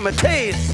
him a taste.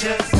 Just.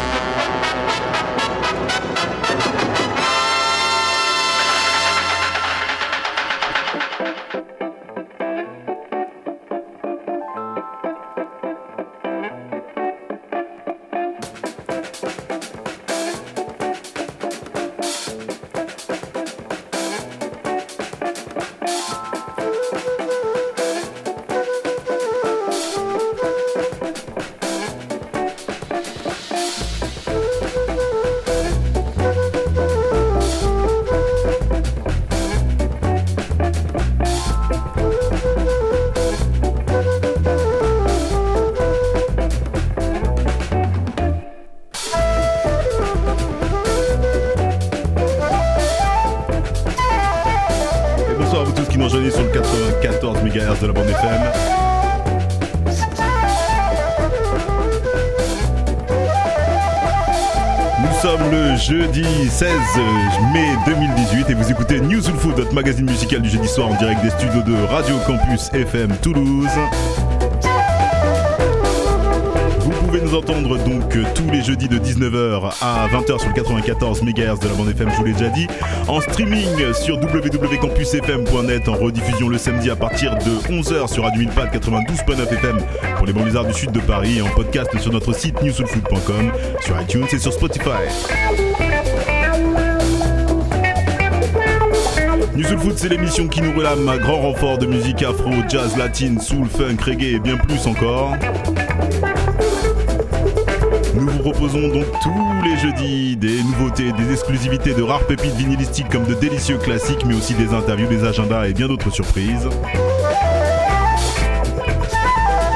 16 mai 2018 et vous écoutez News Soul Food, votre magazine musical du jeudi soir en direct des studios de Radio Campus FM Toulouse. Vous pouvez nous entendre donc euh, tous les jeudis de 19h à 20h sur le 94 MHz de la bande FM, je vous l'ai déjà dit. En streaming sur www.campusfm.net, en rediffusion le samedi à partir de 11h sur Radio 1004 92.9 FM pour les banlieusards du sud de Paris et en podcast sur notre site newsoulfood.com, sur iTunes et sur Spotify. New Soul Food, c'est l'émission qui nous relame à grand renfort de musique afro, jazz, latine, soul, funk, reggae et bien plus encore. Nous vous proposons donc tous les jeudis des nouveautés, des exclusivités de rares pépites vinylistiques comme de délicieux classiques, mais aussi des interviews, des agendas et bien d'autres surprises.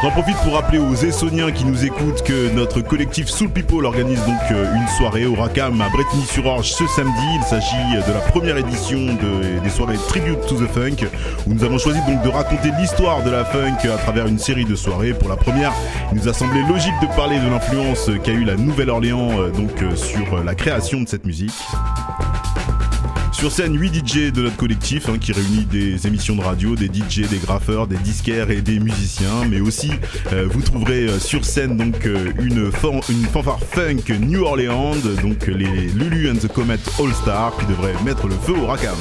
J'en profite pour rappeler aux Essoniens qui nous écoutent que notre collectif Soul People organise donc euh, une soirée au Racam à Bretigny-sur-Orge ce samedi. Il s'agit de la première édition de- des soirées Tribute to the Funk où nous avons choisi donc de raconter l'histoire de la funk à travers une série de soirées. Pour la première, il nous a semblé logique de parler de l'influence qu'a eu la Nouvelle-Orléans euh, euh, sur la création de cette musique. Sur scène, 8 DJ de notre collectif hein, qui réunit des émissions de radio, des DJ, des graffeurs, des disquaires et des musiciens. Mais aussi, euh, vous trouverez euh, sur scène euh, une, fan- une fanfare funk New Orleans, donc les Lulu and the Comet All Star qui devraient mettre le feu au racam.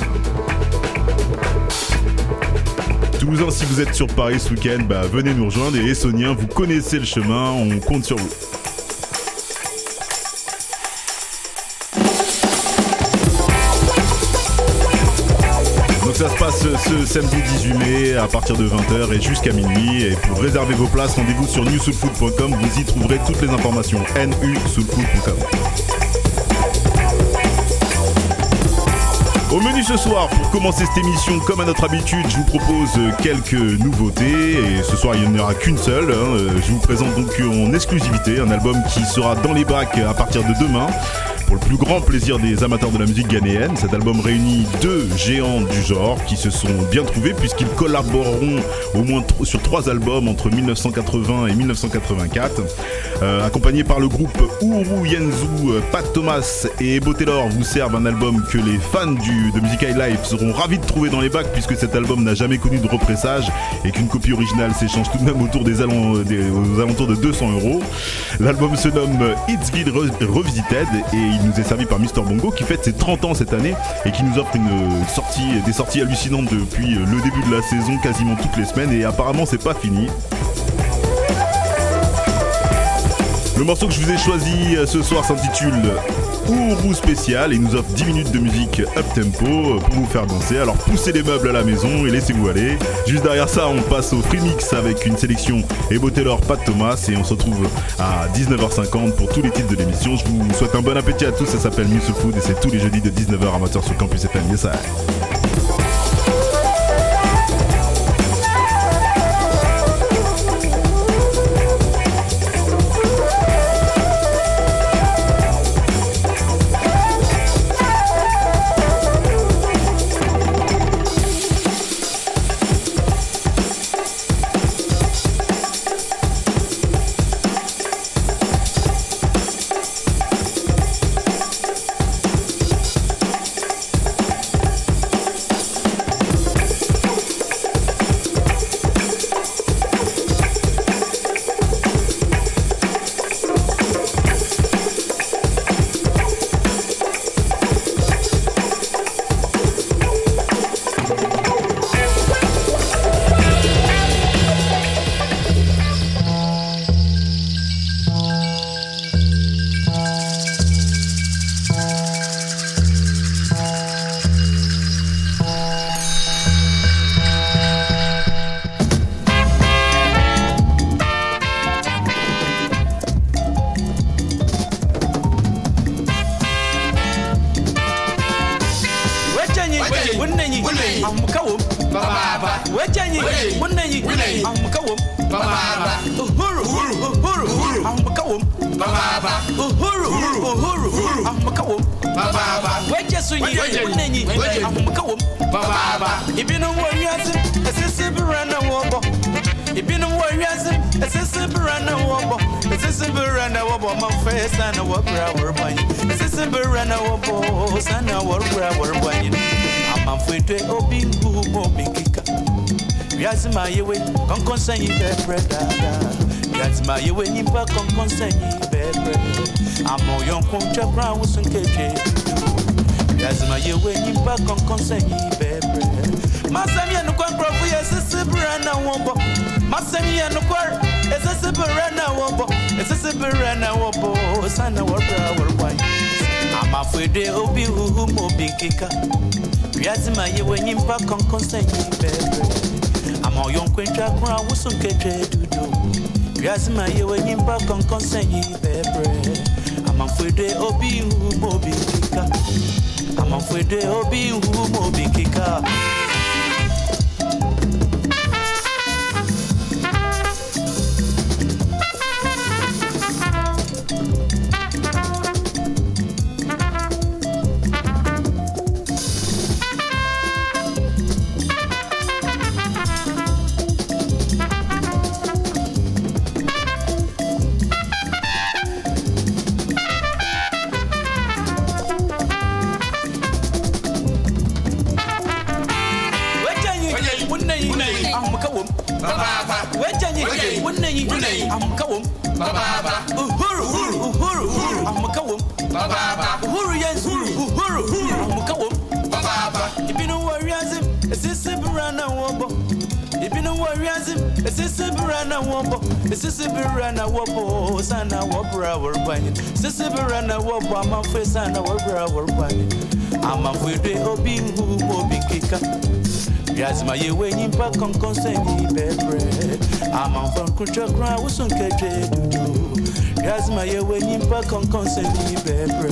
Toulousains, si vous êtes sur Paris ce week-end, bah, venez nous rejoindre. Et Essoniens, vous connaissez le chemin, on compte sur vous. Donc ça se passe ce samedi 18 mai à partir de 20h et jusqu'à minuit. Et pour réserver vos places, rendez-vous sur newsoulfood.com. Vous y trouverez toutes les informations. nusoulfood.com. Au menu ce soir, pour commencer cette émission, comme à notre habitude, je vous propose quelques nouveautés. Et ce soir, il n'y en aura qu'une seule. hein. Je vous présente donc en exclusivité un album qui sera dans les bacs à partir de demain. Pour le plus grand plaisir des amateurs de la musique ghanéenne, cet album réunit deux géants du genre qui se sont bien trouvés puisqu'ils collaboreront au moins sur trois albums entre 1980 et 1984. Euh, accompagnés par le groupe Uru Yenzu, euh, Pat Thomas et Ebo Taylor vous servent un album que les fans de Music High Life seront ravis de trouver dans les bacs puisque cet album n'a jamais connu de repressage et qu'une copie originale s'échange tout de même autour des, aux alentours de 200 euros. L'album se nomme Hitsville Re- Revisited et il nous est servi par Mr Bongo qui fête ses 30 ans cette année et qui nous offre une sortie, des sorties hallucinantes depuis le début de la saison quasiment toutes les semaines et apparemment c'est pas fini. Le morceau que je vous ai choisi euh, ce soir s'intitule Ourou spécial et nous offre 10 minutes de musique up tempo pour vous faire danser. Alors poussez les meubles à la maison et laissez-vous aller. Juste derrière ça, on passe au free mix avec une sélection Ebo Taylor, Pat Thomas et on se retrouve à 19h50 pour tous les titres de l'émission. Je vous souhaite un bon appétit à tous. Ça s'appelle News Food et c'est tous les jeudis de 19h amateur sur Campus FM. Yes, ya nukwar esese bere na wobo esese bere na wobo sana wabra warwan ama fwede obi huhu mo bi kika wiazima ye wenyi mpa konkon sanyi bebe ama oyon kwentwa kura wusu nketwe dudu wiazima ye wenyi mpa konkon sanyi bebe ama fwede obi huhu mo bi kika ama fwede obi huhu mo bi kika I'm afraid I won't find. ofesa na wabra warubade amamfwede obi nhu obi keka wiasema yewe nyimpa kɔnkɔnsɛni bɛbrɛ amamfa nkontwakora woso nkɛdwe dudu. Wiasema yewe nyimpa kɔnkɔnsɛni bɛbrɛ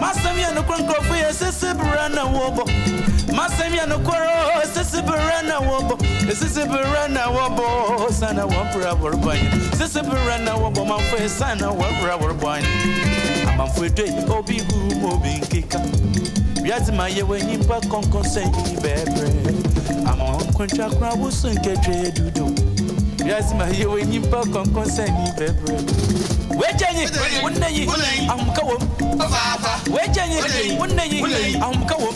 masɛm yɛ nokora nkurɔfo yɛ sese bra na wɔbɔ masɛm yɛ nokora sese bra na wɔbɔ sese bra na wɔbɔ sana wɔbra wɔrebɔnyɛ sese bra na wɔbɔ mamfo ɛsa na wɔbra wɔrebɔnyɛ afwede obi hu obi nkeka. Wiadze ma yɛwɔ nyimpa kɔnkɔnsɛnyi bɛɛbrɛ. Ama ɔnkwantwa kora wo so nkɛtwɛ dudo wiadze ma yɛwɔ nyimpa kɔnkɔnsɛnyi bɛɛbrɛ. Wɛgyɛnyi wonnayi ahomka wom wɛgyɛnyi wonnayi ahomka wom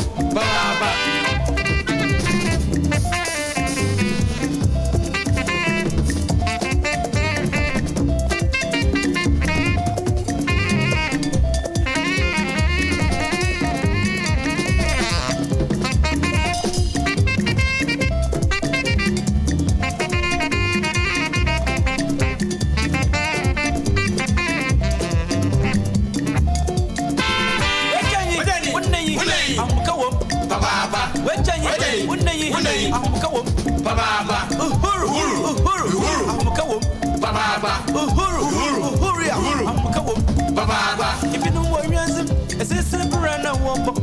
wobble.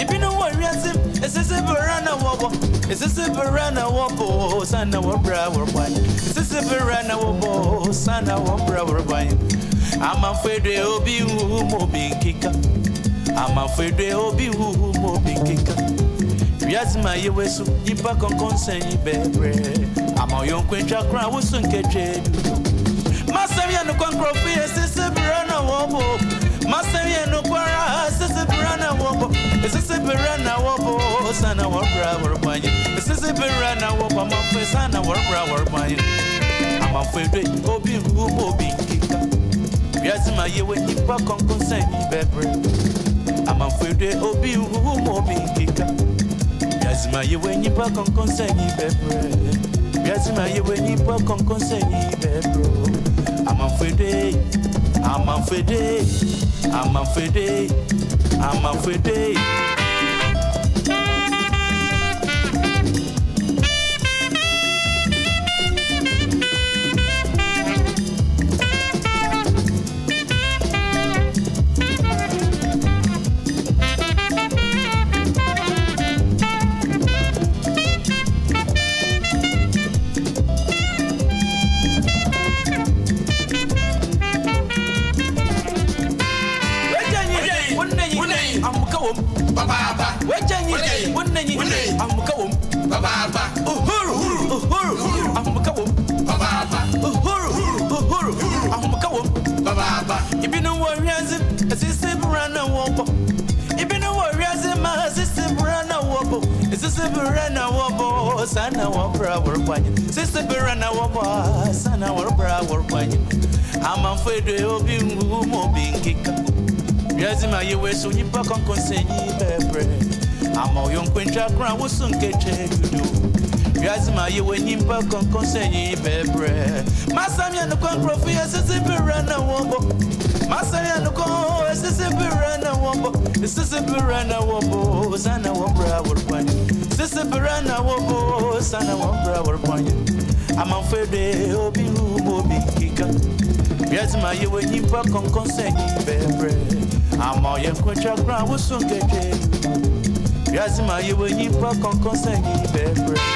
If you know what we are, it's a barana wobble. It's a barana wobble, son of a brower wine. It's a barana wobble, son of a brower wine. I'm afraid there will be who will be kicker. I'm afraid there will be who will be kicker. Yes, my US, you back on consent, baby. I'm a young queen, Jack Crown, who's soon catch it. Master, you know, come from here, it's a wobble. Master, you know, Mississippi run a wobble, Mississippi run a wobble, son of a brother pine. Mississippi run a wobble, my face, son of a brother pine. I'm afraid, Obi, who will be kicker. Yes, my year when you buck on consent, Bebre. I'm afraid, Obi, who will be kicker. Yes, my year when you buck on consent, Bebre. Yes, my year when you buck on consent, Bebre. I'm afraid. I'm a fede, I'm a fede, I'm a fede. Sister Birana Wabo, Sana Wabra were quite. Sister Birana Waba, Sana Wabra were quite. I'm afraid they will be more being kicked. Yazima, you were so you back on Conseni, Bebre. I'm a young Quinta Crown was soon get you. Yazima, you were in back on Conseni, Bebre. Massamia, the Conprofia, Sister Birana Wabo. Masaya no ko esese birana wombo esese birana wombo sana wombra worbani Sisi Birana Wobo, Sana Wambra Warpanya, Amanfede, Obi Rubo, Bikika, Yazma, you when you work on consent, Bebre, Amoya Quacha Ground was soon get my you when you up on consent, Bebre.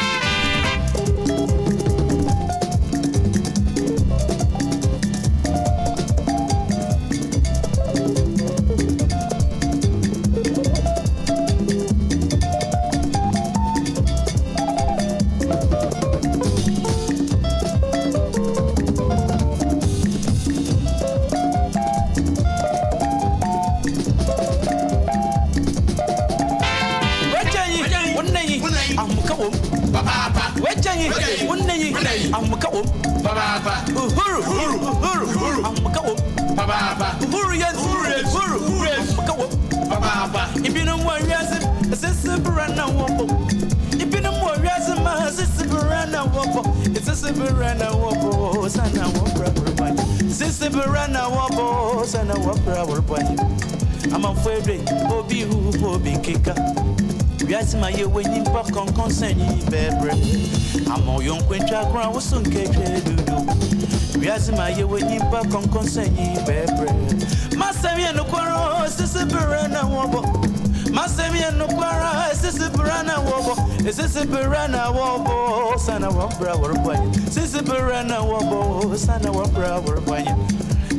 unnayi unnayi amukawum bababa uhuru uhuru uhuru uhuru amukawum bababa uhuru yes uhuru yes uhuru uhuru yes amukawum bababa ibinu mwa wiase sisibira na wobo ibinu mwa ma sisibira na wobo sisibira na wobo sana wobra worbani sisibira na wobo sana wobra worbani amafwebe obi hu wiase ma yɛ w'ani mpa kɔnkɔn sɛnyi bɛbrɛ ama ɔyɔ nkwantwa kora wo so nkɛtwɛ dudu. Wiase ma yɛ w'ani mpa kɔnkɔn sɛnyi bɛbrɛ masɛm yɛ nokwara sisi berɛ na wɔbɔ masɛm yɛ nokwara sisi berɛ na wɔbɔ sisi berɛ na wɔbɔ sana wɔbrɛ wɔrebɔnyɛ sisi berɛ na wɔbɔ sana wɔbrɛ wɔrebɔnyɛ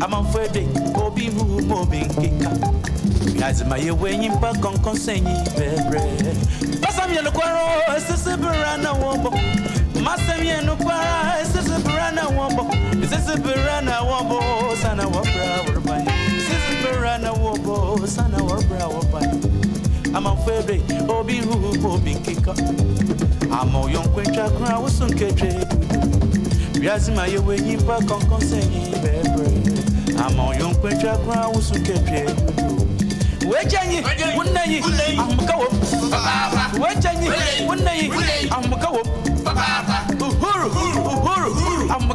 amanfo de obi hu ma obi nkeka lazima ye wenyi mpaka nkonsenyi bebre basam yenu kwara esisi bira na wombo masam yenu kwara esisi bira na wombo esisi bira na wombo sana wabra wabani esisi bira na wombo sana wabra wabani ama febe obi hu obi nkika ama oyonkwencha kura wusu nketwe lazima ye wenyi mpaka nkonsenyi bebre ama oyonkwencha kura wusu nketwe wejanyi wunayi amukawo wajanyi wunayi amukawo uhuru uhuru uhuru amukawo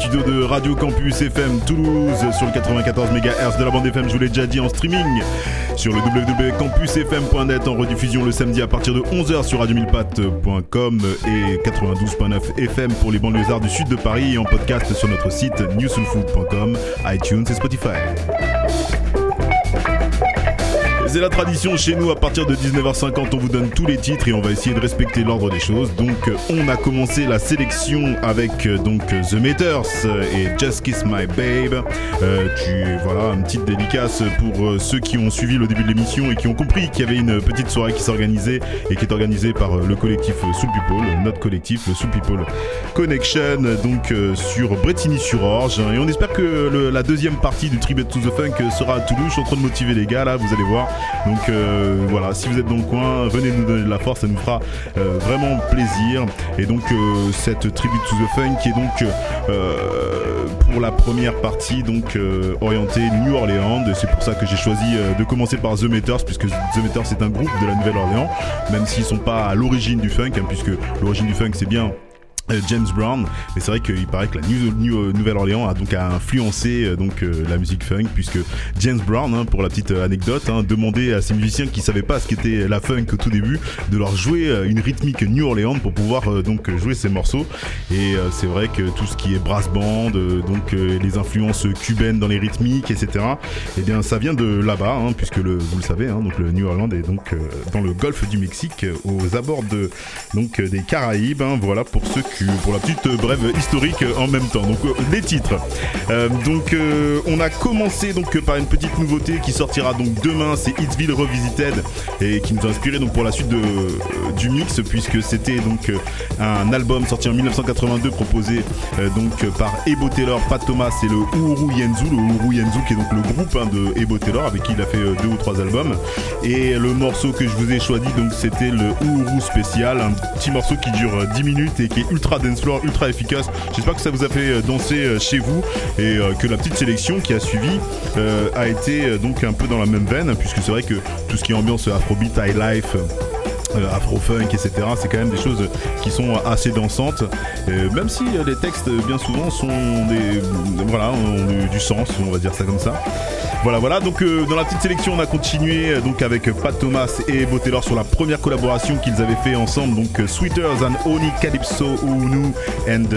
Studios de Radio Campus FM Toulouse sur le 94 MHz de la bande FM, je vous l'ai déjà dit en streaming sur le www.campusfm.net en rediffusion le samedi à partir de 11h sur radiomilpat.com et 92.9 FM pour les banlieusards du sud de Paris et en podcast sur notre site newsoulfood.com, iTunes et Spotify. C'est la tradition chez nous, à partir de 19h50, on vous donne tous les titres et on va essayer de respecter l'ordre des choses. Donc, on a commencé la sélection avec euh, donc The Meters euh, et Just Kiss My Babe. Euh, tu, voilà, une petite dédicace pour ceux qui ont suivi le début de l'émission et qui ont compris qu'il y avait une petite soirée qui s'organisait et qui est organisée par le collectif Soul People, notre collectif, le Soul People Connection, donc sur Bretigny-sur-Orge. Et on espère que la deuxième partie du Tribute to the Funk sera à Toulouse. Je suis en train de motiver les gars là, vous allez voir. Donc euh, voilà, si vous êtes dans le coin, venez nous donner de la force, ça nous fera euh, vraiment plaisir. Et donc euh, cette Tribute to the Funk qui est donc pour la première partie donc orientée New Orleans. C'est pour ça que j'ai choisi de commencer par The Meters puisque The Meters c'est un groupe de la Nouvelle-Orléans, même s'ils sont pas à l'origine du funk, hein, puisque l'origine du funk c'est bien James Brown, mais c'est vrai qu'il paraît que la New- New- euh, Nouvelle-Orléans a donc influencé euh, donc euh, la musique funk puisque James Brown, hein, pour la petite euh, anecdote, hein, demandait à ses musiciens qui savaient pas ce qu'était la funk au tout début de leur jouer euh, une rythmique New Orleans pour pouvoir euh, donc jouer ces morceaux. Et euh, c'est vrai que tout ce qui est brass band, euh, donc euh, les influences cubaines dans les rythmiques, etc. Eh bien, ça vient de là-bas, hein, puisque le, vous le savez, hein, donc le New Orleans est donc euh, dans le golfe du Mexique, euh, aux abords de donc euh, des Caraïbes. hein, voilà pour ceux pour la petite euh, brève historique euh, en même temps. Donc les titres. Euh, donc euh, on a commencé donc par une petite nouveauté qui sortira donc demain, c'est Hitsville Revisited et qui nous a inspiré donc pour la suite de, du mix puisque c'était donc un album sorti en 1982 proposé donc par Ebo Taylor, Pat Thomas et le Uhuru Yenzu, le Uhuru Yenzu qui est donc le groupe hein, de Ebo Taylor avec qui il a fait deux ou trois albums. Et le morceau que je vous ai choisi donc c'était le Uhuru spécial, un petit morceau qui dure euh, 10 minutes et qui est ultra dance floor, ultra efficace. J'espère que ça vous a fait euh, danser euh, chez vous et euh, que la petite sélection qui a suivi a été donc un peu dans la même veine puisque c'est vrai que tout ce qui est ambiance afrobeat, high life afro-funk, etc. C'est quand même des choses qui sont assez dansantes, euh, même si euh, les textes euh, bien souvent sont des voilà ont du, sens, on va dire ça comme ça. Voilà, voilà. Donc euh, dans la petite sélection, on a continué euh, donc avec Pat Thomas et Taylor sur la première collaboration qu'ils avaient fait ensemble, donc euh, Sweeter Than Oni Calypso Unu and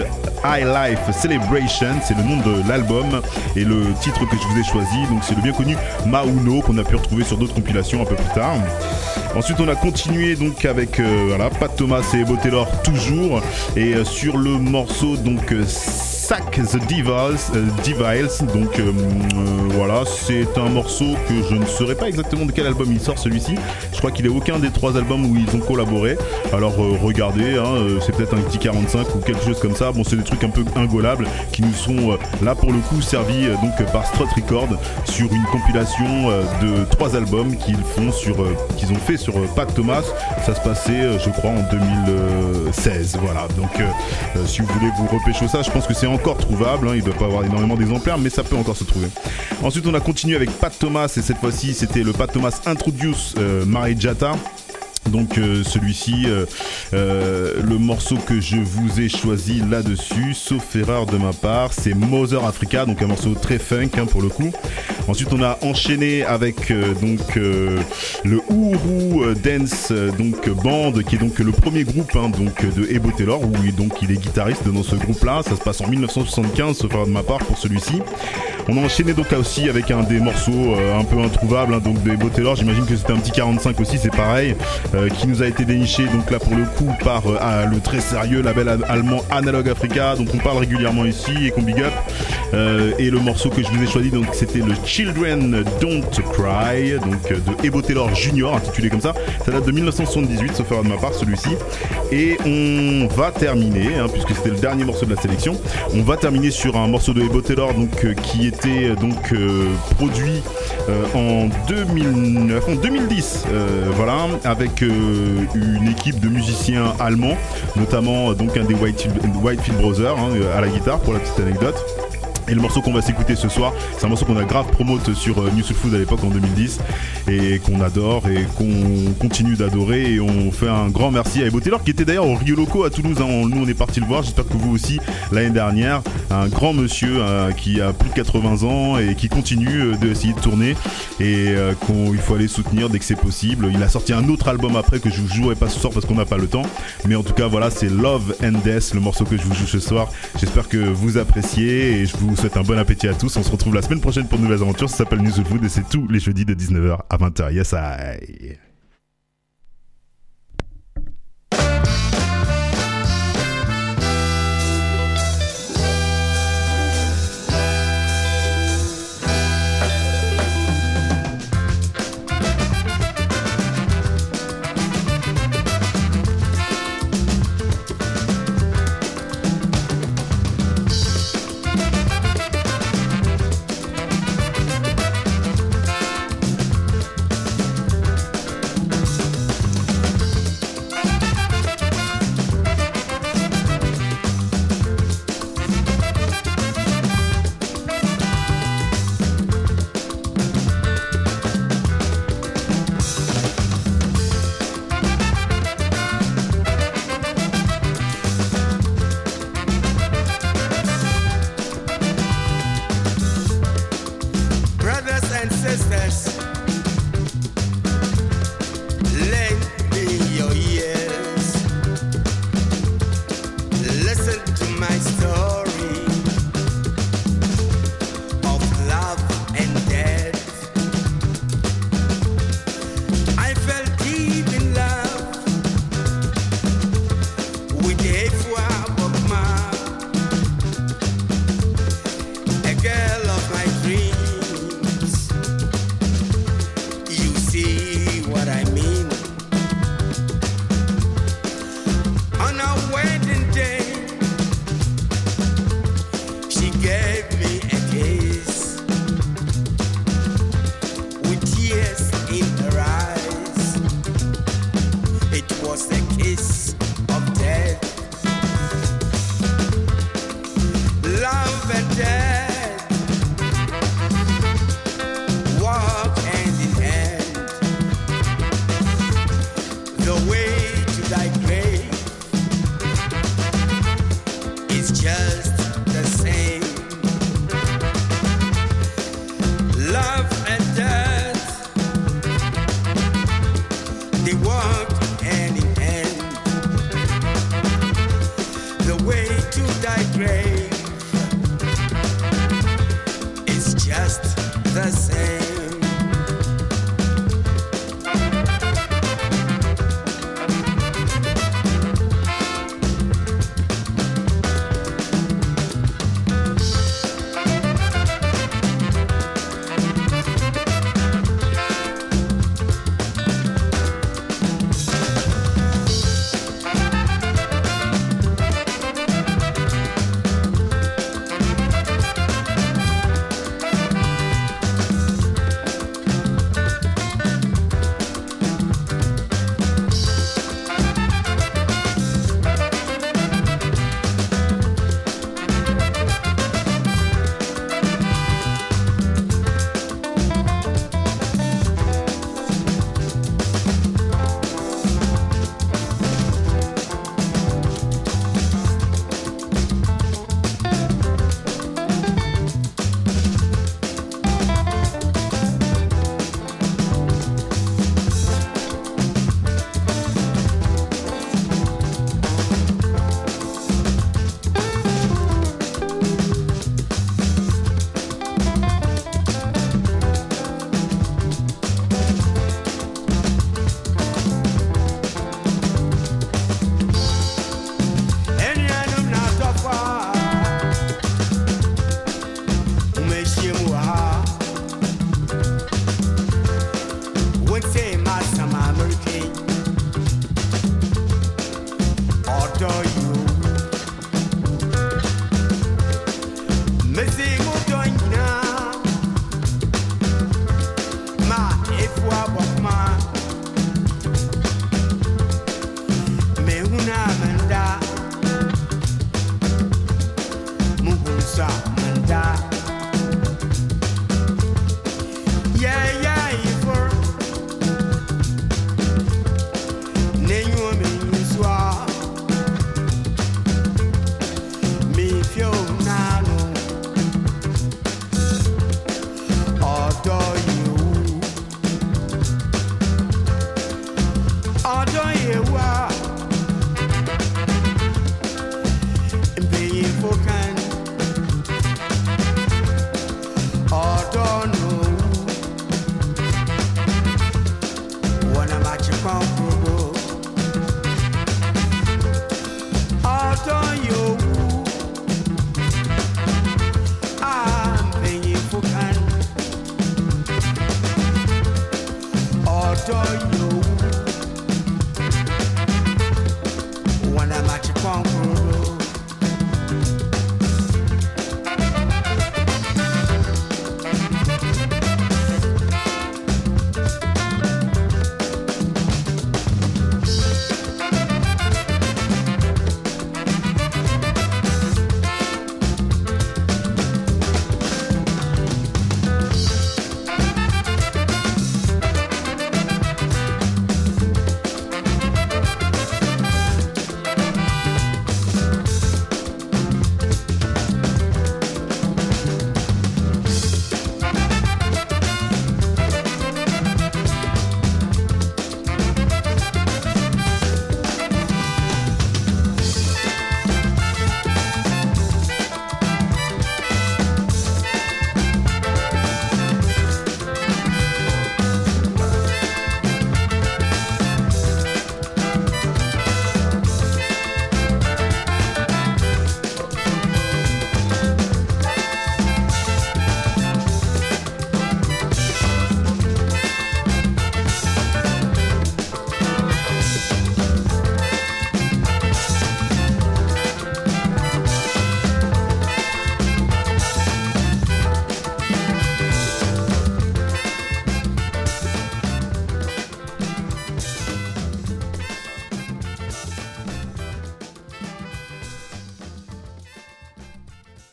High Life Celebration, c'est le nom de l'album et le titre que je vous ai choisi, donc c'est le bien connu Mauno qu'on a pu retrouver sur d'autres compilations un peu plus tard. Ensuite, on a continué donc avec euh, voilà, Pat Thomas et Ebo Taylor toujours. Et euh, sur le morceau donc euh, Sack the Devils, euh, Devils. Donc euh, euh, voilà, c'est un morceau que je ne saurais pas exactement de quel album il sort celui-ci. Je crois qu'il est aucun des trois albums où ils ont collaboré. Alors regardez, hein, c'est peut-être un petit 45 ou quelque chose comme ça. Bon, c'est des trucs un peu ingolables qui nous sont là pour le coup servis donc par Strut Records sur une compilation de trois albums qu'ils font sur qu'ils ont fait sur Pat Thomas. Ça se passait, je crois, en 2016. Voilà. Donc, si vous voulez vous repêcher ça, je pense que c'est encore trouvable. hein. Il ne doit pas avoir énormément d'exemplaires, mais ça peut encore se trouver. Ensuite, on a continué avec Pat Thomas et cette fois-ci, c'était le Pat Thomas Introduce euh, Mary Jata. Donc euh, celui-ci, euh, euh, le morceau que je vous ai choisi là-dessus, sauf erreur de ma part, c'est Mother Africa, donc un morceau très funk hein, pour le coup. Ensuite on a enchaîné avec donc le euh, Dance donc band qui est donc le premier groupe hein, donc de Ebo Taylor où il, donc est guitariste dans ce groupe-là. Ça se passe en 1975, sauf erreur de ma part pour celui-ci. On a enchaîné donc aussi avec un des morceaux un peu introuvables hein, donc de Ebo Taylor. J'imagine que c'était un petit 45 aussi, c'est pareil, euh, qui nous a été déniché donc là pour le coup par euh, ah, le très sérieux label allemand Analog Africa, dont on parle régulièrement ici et qu'on big up. Euh, et le morceau que je vous ai choisi donc c'était le Children Don't Cry donc de Ebo Taylor Jr. intitulé comme ça. Ça date de 1978, sauf erreur de ma part celui-ci. Et on va terminer, hein, puisque c'était le dernier morceau de la sélection, on va terminer sur un morceau de Ebo Taylor donc, qui était donc produit en 2009, en 2010, euh, voilà, avec euh, une équipe de musiciens allemands, notamment euh, donc un des Whitefield, Brothers hein, à la guitare pour la petite anecdote. Et le morceau qu'on va s'écouter ce soir, c'est un morceau qu'on a grave promote sur euh, New Soul Food à l'époque en 2010 et qu'on adore et qu'on continue d'adorer et on fait un grand merci à Ebo Taylor qui était d'ailleurs au Rio Loco à Toulouse. hein. Nous on est parti le voir, j'espère que vous aussi l'année dernière. Un grand monsieur euh, qui a plus de 80 ans et qui continue euh, d'essayer de tourner et qu'il faut aller soutenir dès que c'est possible. Il a sorti un autre album après que je vous jouerai pas ce soir parce qu'on n'a pas le temps. Mais en tout cas voilà c'est Love and Death, le morceau que je vous joue ce soir. J'espère que vous appréciez et je vous souhaite un bon appétit à tous. On se retrouve la semaine prochaine pour de nouvelles aventures. Ça s'appelle New Soul Food et c'est tous les jeudis de 19h à 20h. Yes I.